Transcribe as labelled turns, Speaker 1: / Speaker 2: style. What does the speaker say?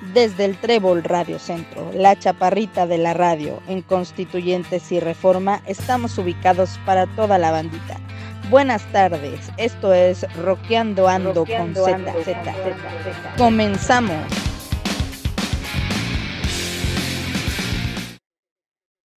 Speaker 1: Desde el Trébol Radio Centro, la chaparrita de la radio, en Constituyentes y Reforma, estamos ubicados para toda la bandita. Buenas tardes, esto es Roqueando Ando con Z. Comenzamos.